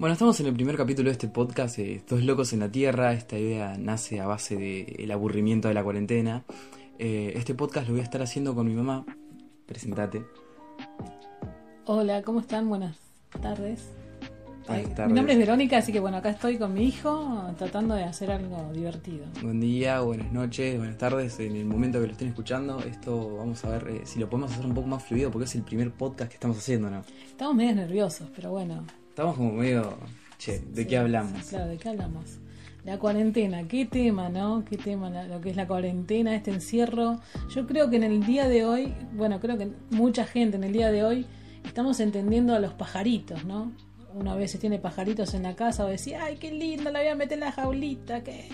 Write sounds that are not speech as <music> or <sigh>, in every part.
Bueno, estamos en el primer capítulo de este podcast, eh, Dos Locos en la Tierra. Esta idea nace a base del aburrimiento de la cuarentena. Eh, este podcast lo voy a estar haciendo con mi mamá. Presentate. Hola, ¿cómo están? Buenas tardes. Buenas Ay, tardes. Mi nombre es Verónica, así que bueno, acá estoy con mi hijo tratando de hacer algo divertido. Buen día, buenas noches, buenas tardes. En el momento que lo estén escuchando, esto vamos a ver eh, si lo podemos hacer un poco más fluido porque es el primer podcast que estamos haciendo, ¿no? Estamos medio nerviosos, pero bueno. Estamos como medio... Che, ¿de Sí, qué hablamos? Claro, ¿de qué hablamos? La cuarentena, qué tema, ¿no? Qué tema lo que es la cuarentena, este encierro. Yo creo que en el día de hoy, bueno, creo que mucha gente en el día de hoy estamos entendiendo a los pajaritos, ¿no? Uno a veces tiene pajaritos en la casa o decía, ay, qué lindo, la voy a meter en la jaulita, que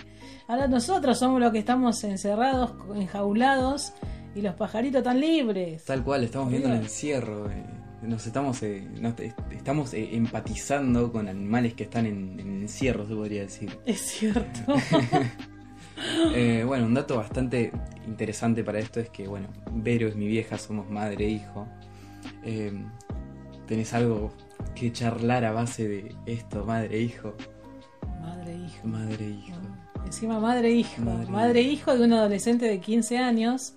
Ahora nosotros somos los que estamos encerrados, enjaulados, y los pajaritos tan libres. Tal cual, estamos viendo el encierro. eh, nos estamos, eh, nos- estamos eh, empatizando con animales que están en, en encierro, se podría decir. Es cierto. <laughs> <laughs> Eh, bueno, un dato bastante interesante para esto es que, bueno, Vero es mi vieja, somos madre e hijo. ¿Tenés algo que charlar a base de esto, madre e hijo? Madre e hijo. Madre e hijo. Encima madre e hijo. Madre Madre, e e hijo de un adolescente de 15 años.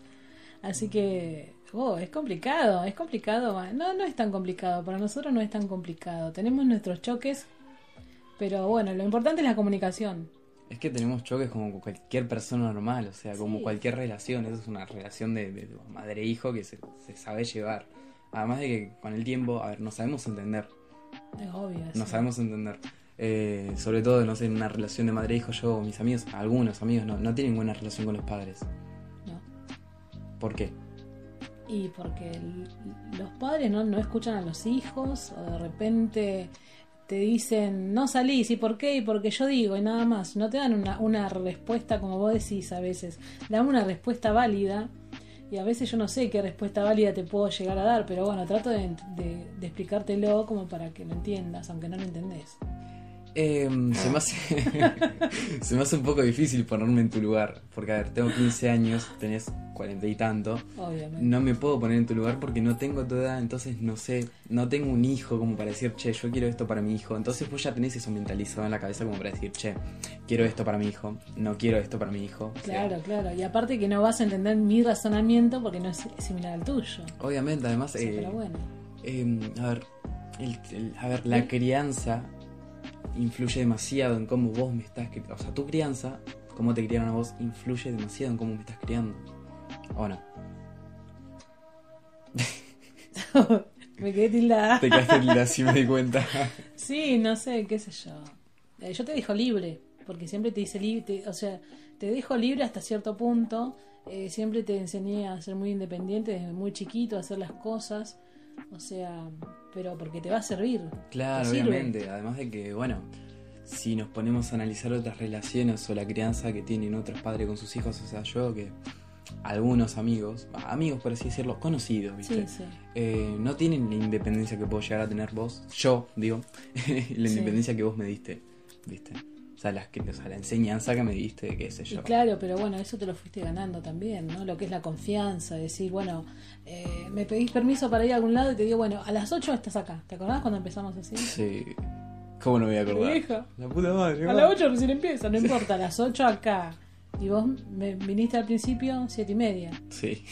Así que, oh, es complicado, es complicado. No, no es tan complicado. Para nosotros no es tan complicado. Tenemos nuestros choques, pero bueno, lo importante es la comunicación. Es que tenemos choques como cualquier persona normal, o sea, como Sí. cualquier relación. Eso es una relación de, de madre e hijo que se, se sabe llevar. Además de que con el tiempo, a ver, nos sabemos entender. Es obvio. Nos sí. sabemos entender. Eh, sobre todo, no sé, en una relación de madre e hijo, yo, mis amigos, algunos amigos, no, no tienen buena relación con los padres. No. ¿Por qué? Y porque los padres no, no escuchan a los hijos o de repente te dicen no salís y por qué y porque yo digo y nada más. No te dan una, una respuesta como vos decís a veces. Dan una respuesta válida y a veces yo no sé qué respuesta válida te puedo llegar a dar, pero bueno, trato de, de- de explicártelo como para que lo entiendas, aunque no lo entendés. Eh, se, me hace, <laughs> se me hace un poco difícil ponerme en tu lugar. Porque, a ver, tengo 15 años, tenés 40 y tanto. Obviamente. No me puedo poner en tu lugar porque no tengo tu edad, entonces no sé, no tengo un hijo como para decir, che, yo quiero esto para mi hijo. Entonces vos ya tenés eso mentalizado en la cabeza como para decir, che, quiero esto para mi hijo, no quiero esto para mi hijo. O sea, Claro, claro. Y aparte que no vas a entender mi razonamiento porque no es similar al tuyo. Obviamente, además, Sí, eh, pero bueno. eh, a ver, el- el- a ver, la crianza influye demasiado en cómo vos me estás criando. O sea, tu crianza, cómo te criaron a vos, influye demasiado en cómo me estás criando. ¿O no? <laughs> Me quedé tildada. Te quedaste linda, si me di cuenta. <laughs> Sí, no sé, qué sé yo. Eh, yo te dejo libre, porque siempre te dice libre, o sea, te dejo libre hasta cierto punto. Eh, siempre te enseñé a ser muy independiente desde muy chiquito, a hacer las cosas. O sea, pero porque te va a servir. Claro, sirve. obviamente. Además de que, bueno, si nos ponemos a analizar otras relaciones o la crianza que tienen otros padres con sus hijos, o sea, yo que algunos amigos, amigos por así decirlo, conocidos, ¿viste? Sí, sí. Eh, no tienen la independencia que puedo llegar a tener vos, yo digo, <laughs> la Sí. independencia que vos me diste, ¿viste? O sea, las que, o sea, la enseñanza que me diste, qué sé Y yo. claro, pero bueno, eso te lo fuiste ganando también, ¿no? Lo que es la confianza, decir, bueno, eh, me pedís permiso para ir a algún lado y te digo, bueno, a las 8 estás acá. ¿Te acordás cuando empezamos así? Sí. ¿Cómo no me voy a acordar? Vieja. La puta madre. A las 8 recién empieza, no importa, a las 8 acá. Y vos me viniste al principio siete y media. Sí.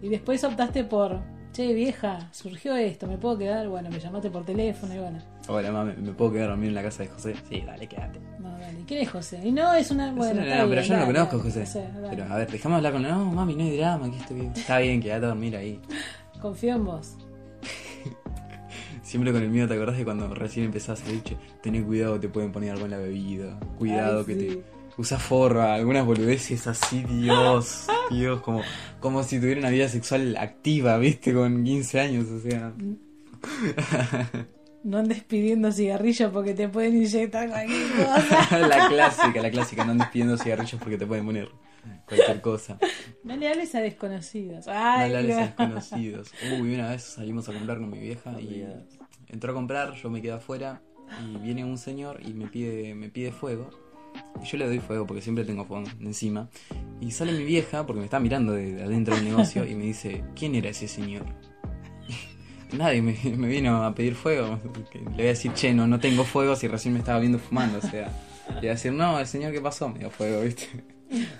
Y después optaste por, che vieja, surgió esto, ¿me puedo quedar? Bueno, me llamaste por teléfono y bueno. Hola, mamá, ¿me puedo quedar a dormir en la casa de José? Sí, dale, quédate. No, dale. ¿Quién es José? Y no, es una. Bueno, no, no, pero bien, yo no lo conozco, José. no sé, dale. Pero a ver, dejame hablar con No, mami, no hay drama, que esto que. Está bien, quédate a dormir ahí. Confío en vos. <laughs> Siempre con el mío, ¿te acordás de cuando recién empezás a tené cuidado, te pueden poner algo en la bebida. Cuidado Ay, que sí. te. Usa forra, algunas boludeces así, Dios. <laughs> Dios, como, como si tuviera una vida sexual activa, ¿viste? Con 15 años, o sea. <laughs> No andes pidiendo cigarrillos porque te pueden inyectar cualquier <laughs> cosa. la clásica, la clásica, no andes pidiendo cigarrillos porque te pueden poner cualquier cosa. No le hables a desconocidos. No Ay, hablarles a no. desconocidos. Uy, una vez salimos a comprar con mi vieja y entró a comprar, yo me quedé afuera y viene un señor y me pide, me pide fuego. Y yo le doy fuego porque siempre tengo fuego encima. Y sale mi vieja porque me está mirando de, de adentro del negocio y me dice, ¿quién era ese señor? <laughs> nadie me, vino a pedir fuego. Que Le voy a decir, che, no, no tengo fuego si recién me estaba viendo fumando. O sea, le voy a decir, no, el señor, ¿qué pasó? Me dio fuego, ¿viste?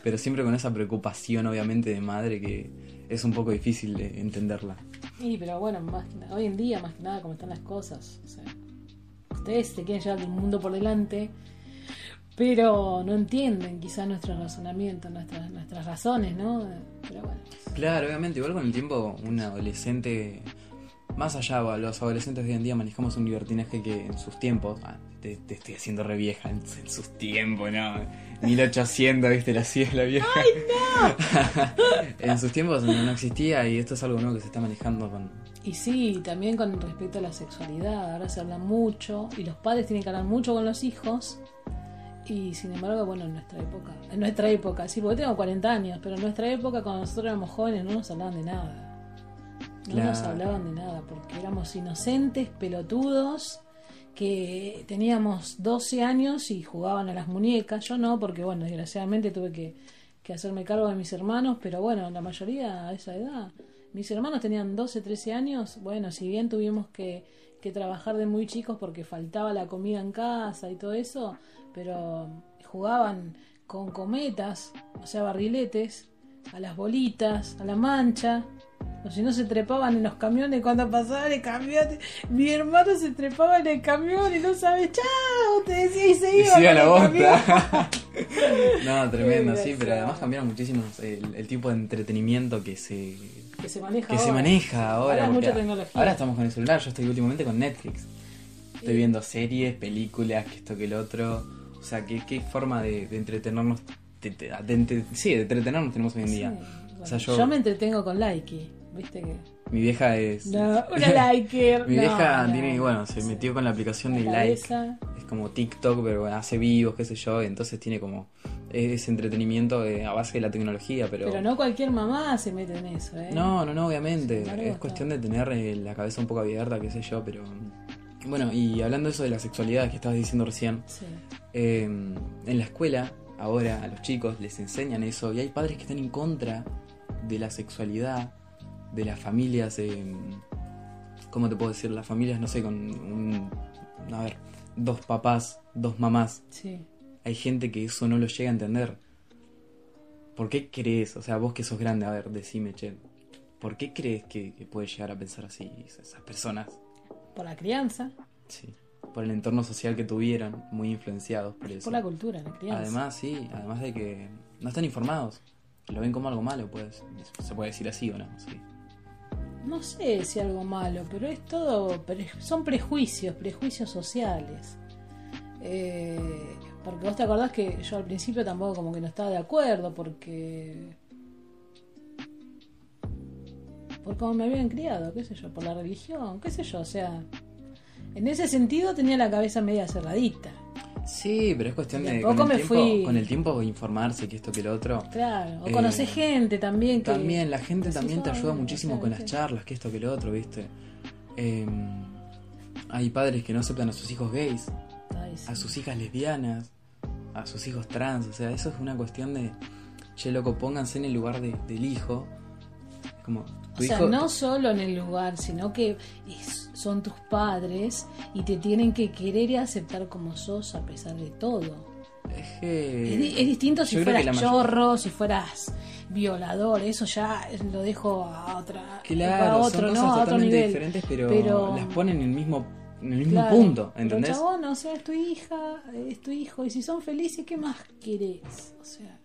Pero siempre con esa preocupación, obviamente, de madre que es un poco difícil de entenderla. Y pero bueno, más que hoy en día, más que nada, como están las cosas. Ustedes se quieren llevar el mundo por delante, pero no entienden quizás nuestro razonamiento, nuestras, nuestras razones, ¿no? Pero bueno. Claro, obviamente, igual con el tiempo, un adolescente, más allá, va, los adolescentes de hoy en día manejamos un libertinaje que en sus tiempos, ah, te, te estoy haciendo re vieja, en, en sus tiempos, ¿no? 1800, viste, la la vieja. <laughs> en sus tiempos no, no existía y esto es algo nuevo que se está manejando con... Y sí, también con respecto a la sexualidad, ahora se habla mucho y los padres tienen que hablar mucho con los hijos. Y sin embargo, bueno, en nuestra época, en nuestra época, sí, porque tengo 40 años, pero en nuestra época, cuando nosotros éramos jóvenes, no nos hablaban de nada. No nos hablaban de nada, porque éramos inocentes, pelotudos, que teníamos 12 años y jugaban a las muñecas. Yo no, porque bueno, desgraciadamente tuve que, que hacerme cargo de mis hermanos, pero bueno, la mayoría a esa edad. Mis hermanos tenían 12, 13 años. Bueno, si bien tuvimos que, que trabajar de muy chicos porque faltaba la comida en casa y todo eso, pero jugaban con cometas, o sea, barriletes, a las bolitas, a la mancha. O si no se trepaban en los camiones cuando pasaban el camión. Mi hermano se trepaba en el camión y no sabe, chao, te decía y se Y iba. siga con la bosta. <laughs> no, tremendo, sí, pero además cambiaron muchísimo el, el tipo de entretenimiento que se, Que se maneja que se ahora. maneja ahora. Ahora es porque mucha tecnología. Ahora estamos con el celular, yo estoy últimamente con Netflix. Estoy viendo series, películas, que esto, que el otro. O sea, ¿qué, qué forma de, de entretenernos, de- de- sí, de entretenernos tenemos hoy en día? Sí, O sea, bueno, yo- me entretengo con Likey, ¿viste que? Mi vieja es... No, <laughs> una liker. Mi no, vieja no. tiene, bueno, se metió con la aplicación de Like. Es como TikTok, pero bueno, hace vivos, qué sé yo, y entonces tiene como ese entretenimiento a base de la tecnología, pero... Pero no cualquier mamá se mete en eso, ¿eh? No, no, no, obviamente. Es cuestión de tener eh, la cabeza un poco abierta, qué sé yo, pero... Bueno, y hablando de eso de la sexualidad que estabas diciendo recién, Sí. eh, en la escuela, ahora a los chicos les enseñan eso, y hay padres que están en contra de la sexualidad, de las familias, eh, ¿cómo te puedo decir? Las familias, no sé, con un... A ver, dos papás, dos mamás, Sí. hay gente que eso no lo llega a entender. ¿Por qué crees? O sea, vos que sos grande, a ver, decime, che. ¿Por qué crees que, que puede llegar a pensar así esas personas? Por la crianza, Sí. Por el entorno social que tuvieron, muy influenciados por eso. por la cultura, la crianza. Además, sí, además de que no están informados. Lo ven como algo malo, pues. Se puede decir así o no, sí. No sé si algo malo, pero es todo. son prejuicios, prejuicios sociales. Eh, porque vos te acordás que yo al principio tampoco como que no estaba de acuerdo, porque. Por cómo me habían criado, qué sé yo, por la religión, qué sé yo, o sea. En ese sentido tenía la cabeza media cerradita. Sí, pero es cuestión De con el, me tiempo, fui- con el tiempo informarse que esto que lo otro. Claro. O Eh, conocer gente también que. También, la gente también te ayuda "Ay, muchísimo con las charlas, que esto, que lo otro, ¿viste? Eh, hay padres que no aceptan a sus hijos gays, Ay, sí. a sus hijas lesbianas, a sus hijos trans, o sea, eso es una cuestión de, che, loco, pónganse en el lugar de- del hijo. Como, O sea, hijo... no solo en el lugar, sino que es- son tus padres y te tienen que querer y aceptar como sos a pesar de todo. Es, que- es, di- es distinto si yo fueras mayor- chorro, si fueras violador, eso ya lo dejo a otra, Claro, a otro, son cosas ¿no? a otro totalmente nivel. diferentes, pero, Pero- las ponen en el mismo, en el mismo Claro, punto, pero ¿entendés? chabón, o sea, es tu hija, es tu hijo, y si son felices, ¿qué más querés? O sea,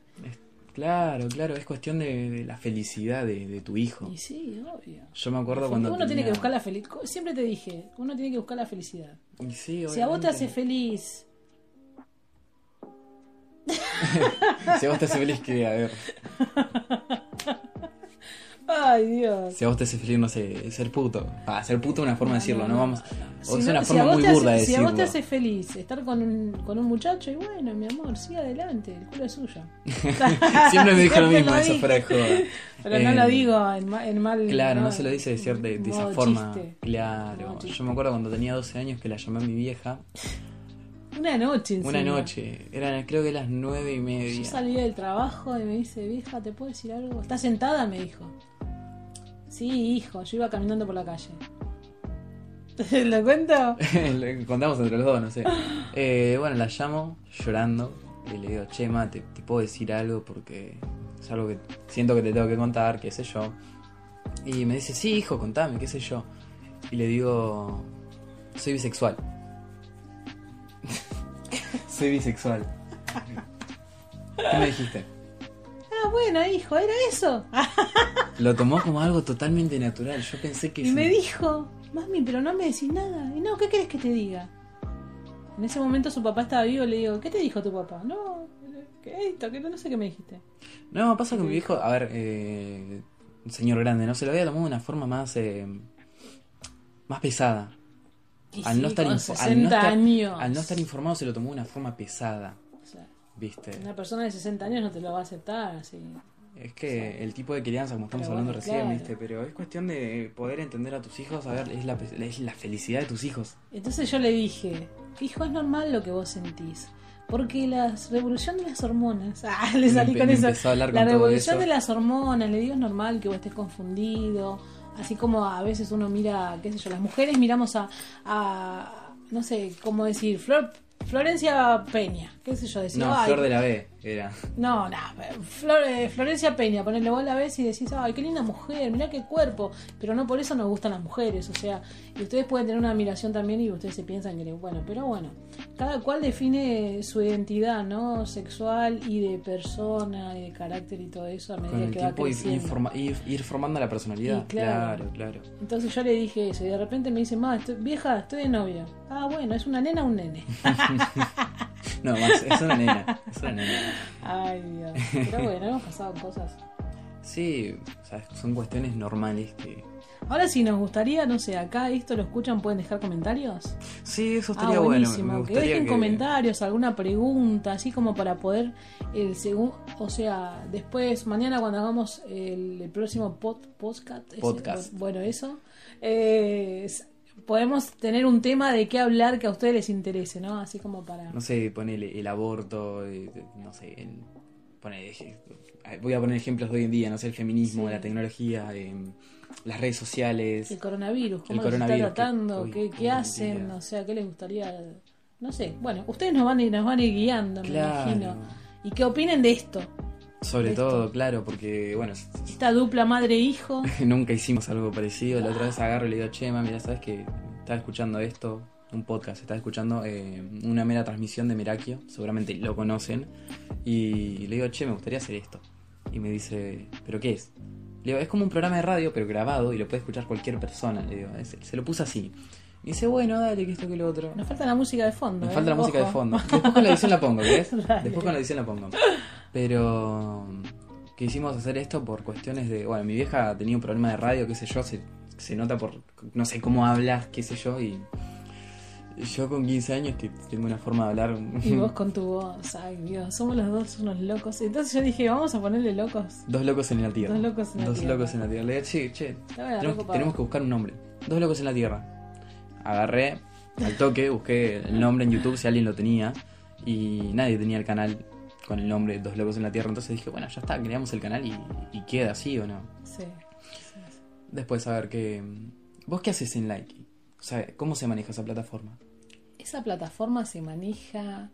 claro, claro, es cuestión de, de la felicidad de, de tu hijo. y sí, obvio. Yo me acuerdo cuando uno tiene que buscar la felicidad. Siempre te dije, uno tiene que buscar la felicidad. Y sí, Si a vos te obviamente. hace feliz <laughs> Si a vos te hace feliz que, a ver, <laughs> Ay, Dios. si a vos te hace feliz, no sé, ser puto. Ah, ser puto es una forma de decirlo, no, vamos. Si O es no- una si forma muy hace- burda de Si a decirlo. vos te hace feliz estar con un, con un muchacho, y bueno, mi amor, sigue adelante, el culo es suyo. <laughs> Siempre me dijo lo mismo, lo eso fuera de joda. Pero no Eh, lo digo en, ma- en mal. Claro, no se lo dice de, cier- de, de esa forma. Claro. Chiste. Yo me acuerdo cuando tenía 12 años que la llamé a mi vieja. Una noche, encima. Una noche. Eran creo que las nueve y Yo media. salí del trabajo y me dice, vieja, ¿te puedo decir algo? ¿Estás sentada? Me dijo. Sí, hijo, yo iba caminando por la calle. <laughs> ¿Lo cuento? <laughs> Le contamos entre los dos, no sé. Eh, bueno, la llamo llorando y le digo, Chema, te, te puedo decir algo porque es algo que siento que te tengo que contar, qué sé yo. Y me dice, sí, hijo, contame, qué sé yo. Y le digo, soy bisexual. <laughs> soy bisexual. ¿Qué me dijiste? Ah, bueno, hijo, ¿era eso? <laughs> Lo tomó como algo totalmente natural. Yo pensé que... Y sí. me dijo, mami, pero no me decís nada. Y no, ¿qué querés que te diga? En ese momento su papá estaba vivo y le digo, ¿qué te dijo tu papá? No, que esto, que no, sé qué me dijiste. No, pasa que mi viejo, a ver, eh, señor grande, ¿no? Se lo había tomado de una forma más... eh, más pesada. Y Al sí, no, estar con info- 60 al, no estar, al no estar informado se lo tomó de una forma pesada, ¿viste? una persona de 60 años no te lo va a aceptar así. Es que el tipo de crianza, como estamos Pero hablando bueno, recién, claro. ¿viste? Pero es cuestión de poder entender a tus hijos, a ver, es la, es la felicidad de tus hijos. Entonces yo le dije, hijo, es normal lo que vos sentís. Porque la revolución de las hormonas. <laughs> Ah, le salí Me con eso. La revolución eso. de las hormonas, le digo, es normal que vos estés confundido. Así como a veces uno mira, qué sé yo, las mujeres miramos a, a no sé, cómo decir, Flor, Florencia Peña, qué sé yo, decir, No, "Ay, Flor de la B era. no, no, Flor- eh, Florencia Peña, ponele vos la ves y decís, ay, qué linda mujer, mirá qué cuerpo, pero no por eso nos gustan las mujeres, o sea, y ustedes pueden tener una admiración también y ustedes se piensan que, bueno, pero bueno, cada cual define su identidad, ¿no? Sexual y de persona y de carácter y todo eso a medida Con el que va tiempo ir, creciendo. ir forma- ir- ir formando la personalidad. Claro, claro. Entonces yo le dije eso y de repente me dice, ma, estoy, vieja, estoy de novia. Ah, bueno, ¿es una nena o un nene? <laughs> No, más, es una nena. Es una nena. Ay, Dios. Pero bueno, hemos pasado cosas. Sí, o sea, son cuestiones normales que. Ahora si nos gustaría, no sé, acá esto lo escuchan, pueden dejar comentarios. Sí, eso Ah, estaría bueno. buenísimo. Me que dejen que- comentarios, alguna pregunta, así como para poder el segundo, o sea, después mañana cuando hagamos el, el próximo pod- podcast, Podcast. bueno eso, eh, podemos tener un tema de qué hablar que a ustedes les interese, ¿no? Así como para. No sé, ponele el aborto, eh, no sé, el- ponele- voy a poner ejemplos de hoy en día, no sé, el feminismo, Sí. la tecnología, eh, las redes sociales. El coronavirus, cómo El está coronavirus, que tratando, qué, qué en hacen, o sea, qué les gustaría, no sé. Bueno, ustedes nos van a ir, nos van a ir guiando, me imagino. ¿Y qué opinen de esto? Sobre Esto. todo, claro, porque, bueno, Esta dupla madre-hijo. <laughs> nunca hicimos algo parecido. La otra vez agarro y le digo, Chema, mira, ¿sabes que Estaba escuchando esto, un podcast, estaba escuchando eh, una mera transmisión de Merakio, seguramente lo conocen. Y le digo, che, me gustaría hacer esto. Y me dice, ¿pero qué es? Le digo, es como un programa de radio, pero grabado y lo puede escuchar cualquier persona. Le digo, "Es- se lo puse así. Me dice, bueno, dale, que esto, que lo otro. Nos falta la música de fondo. Me ¿eh? falta la música de fondo. Después con la edición la pongo, ¿ves? <laughs> Después con la edición la pongo. Pero quisimos hacer esto por cuestiones de. Bueno, mi vieja tenía un problema de radio, qué sé yo, se, se nota por. No sé cómo hablas, qué sé yo, y. Yo con 15 años que tengo una forma de hablar. Y vos <laughs> con tu voz. Ay, Dios, somos los dos unos locos. Entonces yo dije, vamos a ponerle locos. Dos locos en la tierra. Dos locos en la Dos tierra. locos en la tierra. Le digo, che, che, tenemos que buscar un nombre. Dos locos en la tierra. Agarré al toque, busqué el nombre en YouTube si alguien lo tenía. Y nadie tenía el canal con el nombre Dos locos en la tierra. Entonces dije, bueno, ya está, creamos el canal y, y queda así o no. Sí. sí, sí. Después, a ver, qué ¿vos qué haces en Likey? O sea, ¿cómo se maneja esa plataforma? Esa plataforma se maneja.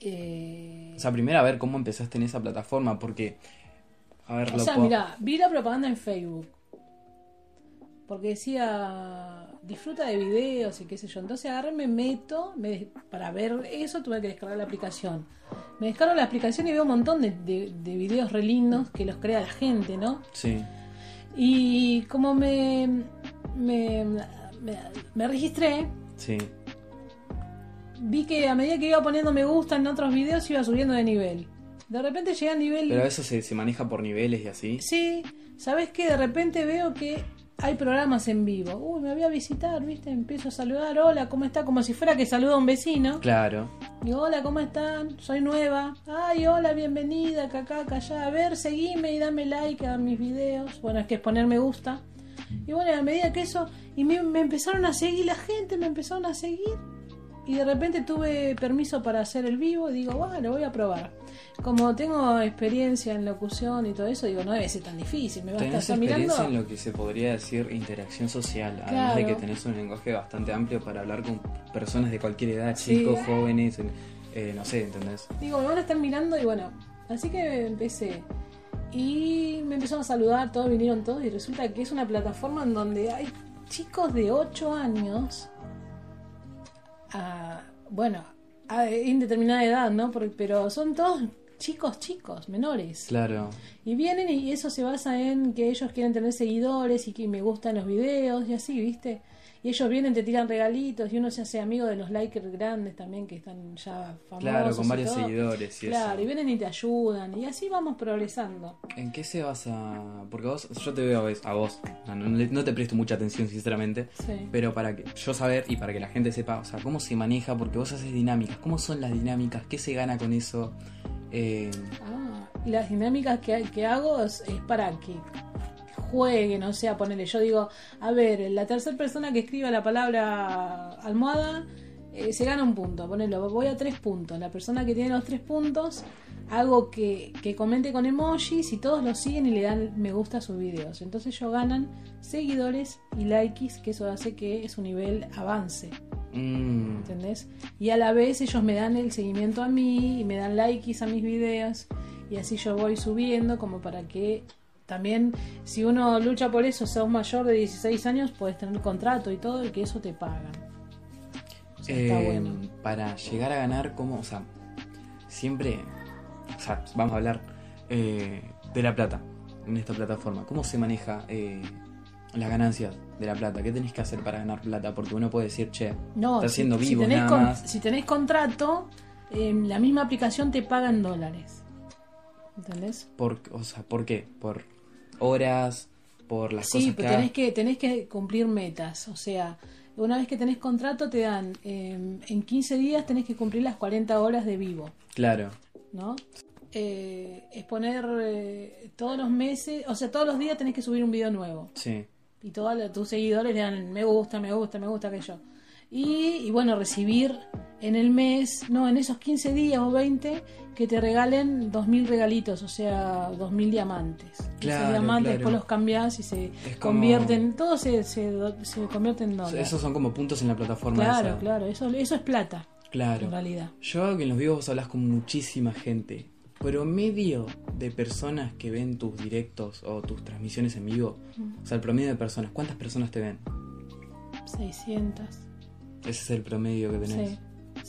eh, O sea, primero a ver cómo empezaste en esa plataforma, porque... A ver, O sea, puedo- mira, vi la propaganda en Facebook. Porque decía, disfruta de videos y qué sé yo. Entonces agarré, me meto, me- para ver eso tuve que descargar la aplicación. Me descargo la aplicación y veo un montón de, de- de videos re lindos que los crea la gente, ¿no? Sí, Y como me, me, me, me registré, sí. vi que a medida que iba poniendo me gusta en otros videos iba subiendo de nivel. De repente llegué al nivel... Pero eso se, se maneja por niveles y así. Sí, ¿sabes qué? De repente veo que hay programas en vivo. Uy, me voy a visitar, ¿viste? Empiezo a saludar, hola, ¿cómo está? Como si fuera que saluda a un vecino. Claro. Digo, hola, ¿cómo están? Soy nueva. Ay, hola, bienvenida, acá, acá, allá. A ver, seguime y dame like a mis videos. Bueno, es que es poner me gusta. Y bueno, a medida que eso... Y me, me empezaron a seguir la gente, me empezaron a seguir. Y de repente tuve permiso para hacer el vivo, digo, bueno, lo voy a probar. Como tengo experiencia en locución y todo eso, digo, no debe ser tan difícil, me va a estar experiencia mirando. en lo que se podría decir interacción social, además de que Claro. tenés un lenguaje bastante amplio para hablar con personas de cualquier edad, Sí. chicos, jóvenes, eh, no sé, ¿entendés? Digo, me van a estar mirando y bueno, así que empecé. Y me empezaron a saludar, todos vinieron todos y resulta que es una plataforma en donde hay chicos de 8 años, a, bueno, a indeterminada edad, ¿no? Porque- pero son todos chicos, chicos, menores. Claro, Y vienen y eso se basa en que ellos quieren tener seguidores y que me gustan los videos y así, ¿viste? Y ellos vienen, te tiran regalitos y uno se hace amigo de los likers grandes también que están ya famosos. claro, con y varios todo. seguidores y Claro, y vienen y te ayudan y así vamos progresando. ¿En qué se basa? Porque vos, yo te veo a vos, a vos, no, te presto mucha atención sinceramente, Sí. pero para que yo saber y para que la gente sepa, o sea, cómo se maneja, porque vos haces dinámicas, cómo son las dinámicas, qué se gana con eso, eh, Ah, y las dinámicas que, que hago es, es para que jueguen, o sea, ponerle, yo digo, a ver, la tercera persona que escriba la palabra almohada eh, se gana un punto, ponelo, voy a tres puntos, la persona que tiene los tres puntos, hago que, que comente con emojis y todos lo siguen y le dan me gusta a sus videos, entonces ellos ganan seguidores y likes, que eso hace que su nivel avance. mm, ¿entendés? Y a la vez ellos me dan el seguimiento a mí y me dan likes a mis videos y así yo voy subiendo como para que también si uno lucha por eso, sos mayor de 16 años, puedes tener contrato y todo y que eso te pagan. O sea, está Eh, bueno. Para llegar a ganar, como, o sea, siempre, o sea, vamos a hablar eh, de la plata en esta plataforma. ¿Cómo se maneja eh, las ganancias de la plata? ¿Qué tenés que hacer para ganar plata? Porque uno puede decir, che, No, está si- siendo si, vivo tenés nada con- más. si tenés contrato, eh, la misma aplicación te paga en dólares. ¿Entendés? Por, o sea, ¿por qué? ¿Por horas? ¿Por las Sí, cosas pero que tenés que, tenés que cumplir metas. O sea, una vez que tenés contrato, te dan eh, en 15 días tenés que cumplir las 40 horas de vivo, Claro, ¿no? Eh, es poner eh, todos los meses, o sea, todos los días tenés que subir un video nuevo. sí. Y todos los- tus seguidores le dan me gusta, me gusta, me gusta que yo. Y, y bueno, recibir en el mes, no, en esos 15 días o 20, que te regalen 2.000 regalitos, o sea, 2.000 diamantes. Claro, Esos diamantes claro. después los cambias y se como- convierten, todo se, se, se convierte en dólares. Esos son como puntos en la plataforma claro, esa. claro, eso, eso es plata, en Claro. realidad. Yo que en los videos vos hablas con muchísima gente. Promedio de personas que ven tus directos o tus transmisiones en vivo. O sea, el promedio de personas. ¿Cuántas personas te ven? 600. Ese es el promedio que tenés. Sí,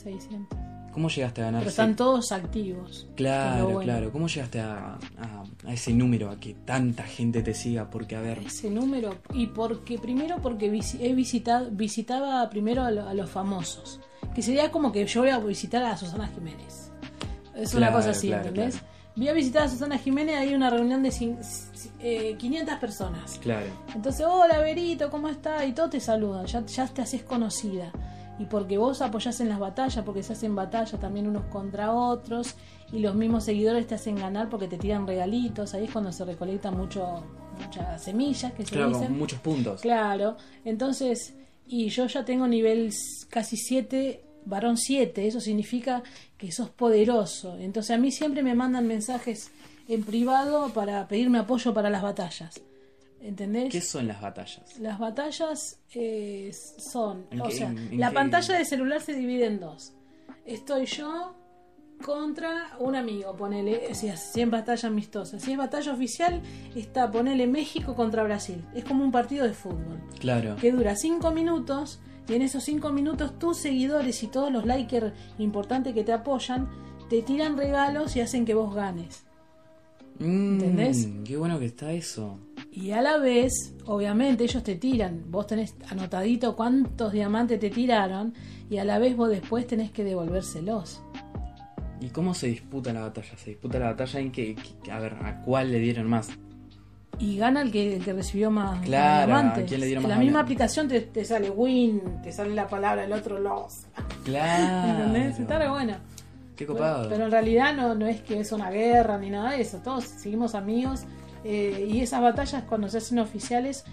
600. ¿Cómo llegaste a ganar? Pero están todos activos. Claro, bueno. claro. ¿Cómo llegaste a, a- a ese número, a que tanta gente te siga? Porque, a ver, ese número y porque primero porque he visitado visitaba primero a, lo- a los famosos que sería como que yo voy a visitar a Susana Jiménez es una cosa así claro, ¿entendés? claro. voy a visitar a Susana Jiménez hay una reunión de cin- eh, 500 personas claro. entonces hola Berito ¿cómo está? y todos te saludan ya, ya te haces conocida y porque vos apoyás en las batallas porque se hacen batallas también unos contra otros y los mismos seguidores te hacen ganar porque te tiran regalitos ahí es cuando se recolectan mucho muchas semillas que se Claro, dicen con muchos puntos. Claro, entonces, y yo ya tengo nivel casi 7, varón 7, eso significa que sos poderoso. Entonces a mí siempre me mandan mensajes en privado para pedirme apoyo para las batallas. ¿Entendés? ¿Qué son las batallas? Las batallas eh, son, ¿En o qué- sea, en- en la qué- pantalla de celular se divide en dos. Estoy yo contra un amigo, ponele, si es, batalla amistosa. Si es batalla oficial, está, ponele México contra Brasil. Es como un partido de fútbol Claro. que dura 5 minutos y en esos 5 minutos tus seguidores y todos los likers importantes que te apoyan te tiran regalos y hacen que vos ganes. Mm, ¿Entendés? Qué bueno que está eso. Y a la vez, obviamente, ellos te tiran. Vos tenés anotadito cuántos diamantes te tiraron y a la vez vos después tenés que devolvérselos. ¿Y cómo se disputa la batalla? ¿Se disputa la batalla en que, que- a ver, a cuál le dieron más? Y gana el que, el que recibió más, Claro, diamantes. ¿a quién le dieron En más la misma aplicación te, te sale win, te sale la palabra, el otro los. Claro. ¿Entendés? Está re bueno. Qué copado. Pero en realidad no, no es que es una guerra ni nada de eso. Todos seguimos amigos. Eh, y esas batallas cuando se hacen oficiales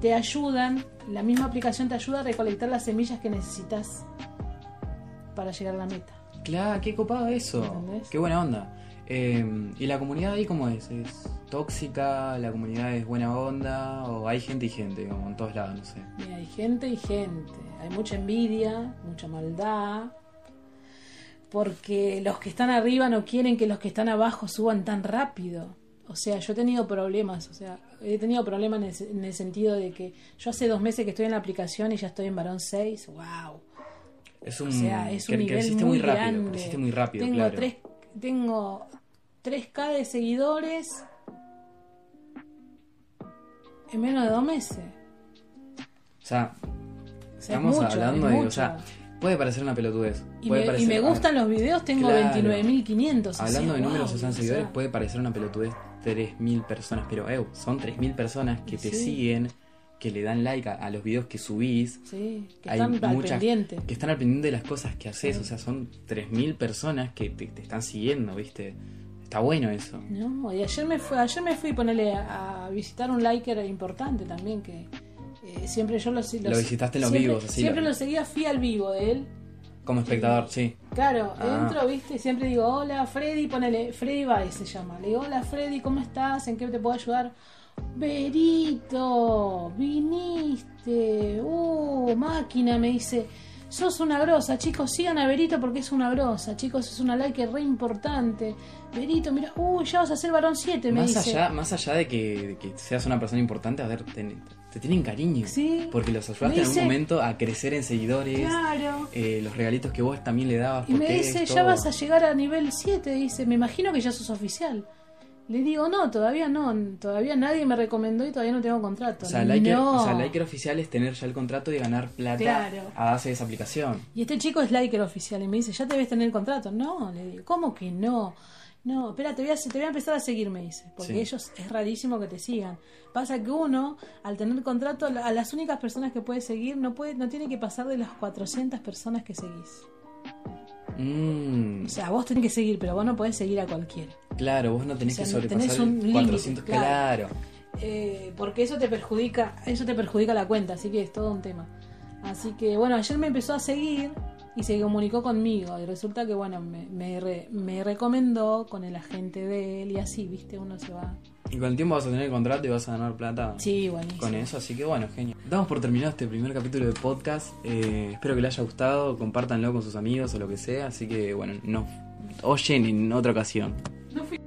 te ayudan, la misma aplicación te ayuda a recolectar las semillas que necesitas. para llegar a la meta. Claro, qué copado eso. ¿Entendés? Qué buena onda. Eh, ¿Y la comunidad ahí cómo es? ¿Es tóxica? ¿La comunidad es buena onda? ¿O hay gente y gente, como en todos lados? No sé. Mira, hay gente y gente. Hay mucha envidia, mucha maldad. Porque los que están arriba no quieren que los que están abajo suban tan rápido. O sea, yo he tenido problemas. O sea, he tenido problemas en el, en el sentido de que yo hace dos meses que estoy en la aplicación y ya estoy en varón 6. ¡Wow! Es un, O sea, es un nivel creciste muy, muy rápido. grande. Muy rápido, tengo claro. tres, tengo 3K de seguidores en menos de dos meses. O sea, O sea, es estamos mucho, hablando es de. O sea, puede parecer una pelotudez. y, puede me, y gustan los videos, tengo Claro. 29.500. o Hablando de números, wow, o seguidores, puede parecer una pelotudez 3.000 personas, pero eu, son 3.000 personas que te Sí. siguen, que le dan like a, a los videos que subís, Sí, que hay están al muchas pendiente. que están al pendiente de las cosas que haces, Sí. o sea, son 3.000 personas que te, te están siguiendo, ¿viste? Está bueno eso. No, y ayer me fui, ayer me fui a ponerle a, a visitar un liker importante también que eh, siempre yo lo, Lo visitaste en los siempre, vivos, así, Siempre lo- lo seguía, fui al vivo de él. Como espectador, sí. Claro, Ah. entro, viste, siempre digo, hola Freddy, ponele, Freddy Baez se llama. Le digo, hola Freddy, ¿cómo estás? ¿En qué te puedo ayudar? Berito, viniste, uh, máquina, me dice, sos una grosa, chicos, sigan a Berito porque es una grosa, chicos, es una like re importante. Berito, mira, uh, ya vas a ser varón 7, me Más dice. allá, más allá de que, de que seas una persona importante, a ver, te, te tienen cariño. Sí. Porque los ayudaste en algún momento a crecer en seguidores. Claro. eh, los regalitos que vos también le dabas. Y me dice, ya vas a llegar a nivel 7, dice, me imagino que ya sos oficial. Le digo, no, todavía no, todavía nadie me recomendó y todavía no tengo contrato. O sea, liker, no. o sea, liker oficial es tener ya el contrato y ganar plata Claro. a base de esa aplicación. Y este chico es liker oficial y me dice, ya debes tener el contrato. No, le digo, ¿cómo que no? No, espera, te voy a, te voy a empezar a seguir, me dice. Porque Sí. ellos es rarísimo que te sigan. Pasa que uno, al tener contrato, a las únicas personas que puede seguir, no puede no tiene que pasar de las 400 personas que seguís. Mm, O sea, vos tenés que seguir, pero vos no podés seguir a cualquiera. claro, vos no tenés O sea, que no tenés sobrepasar un el límite, 400. claro. Claro. Eh, porque eso te perjudica, eso te perjudica la cuenta, así que es todo un tema. Así que bueno, ayer me empezó a seguir y se comunicó conmigo y resulta que bueno, me, me, re- me recomendó con el agente de él y así, viste, uno se va. Y con el tiempo vas a tener el contrato y vas a ganar plata Sí, buenísimo. con eso, así que bueno, genial. Damos por terminado este primer capítulo de podcast. Eh, espero que les haya gustado, compártanlo con sus amigos o lo que sea. Así que bueno, nos oyen en otra ocasión. No fui-